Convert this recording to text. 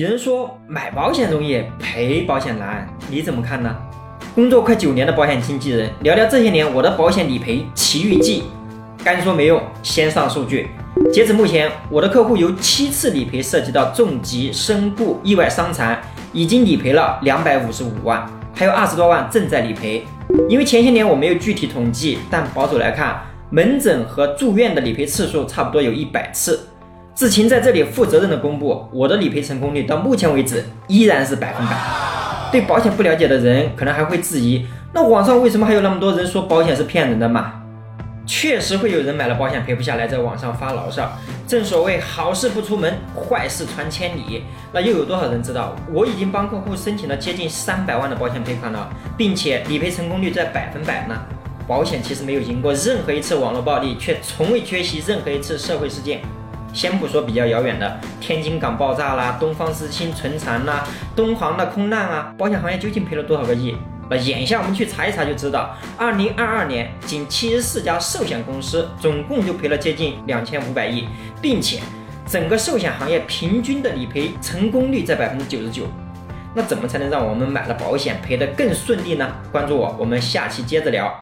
有人说买保险容易，赔保险难，你怎么看呢？工作快九年的保险经纪人，聊聊这些年我的保险理赔奇遇记。干说没用，先上数据。截止目前，我的客户由七次理赔涉及到重疾、身故、意外伤残，已经理赔了两百五十五万，还有二十多万正在理赔。因为前些年我没有具体统计，但保守来看，门诊和住院的理赔次数差不多有一百次。志勤在这里负责任的公布，我的理赔成功率到目前为止依然是百分百。对保险不了解的人可能还会质疑，那网上为什么还有那么多人说保险是骗人的嘛？确实会有人买了保险赔不下来，在网上发牢骚。正所谓好事不出门，坏事传千里。那又有多少人知道，我已经帮客户申请了接近三百万的保险赔款了，并且理赔成功率在百分百呢？保险其实没有赢过任何一次网络暴力，却从未缺席任何一次社会事件。先不说比较遥远的天津港爆炸啦、东方之星存残啦、东航的空难啊，保险行业究竟赔了多少个亿？那眼下我们去查一查就知道，二零二二年仅七十四家寿险公司总共就赔了接近两千五百亿，并且整个寿险行业平均的理赔成功率在百分之九十九。那怎么才能让我们买了保险赔得更顺利呢？关注我，我们下期接着聊。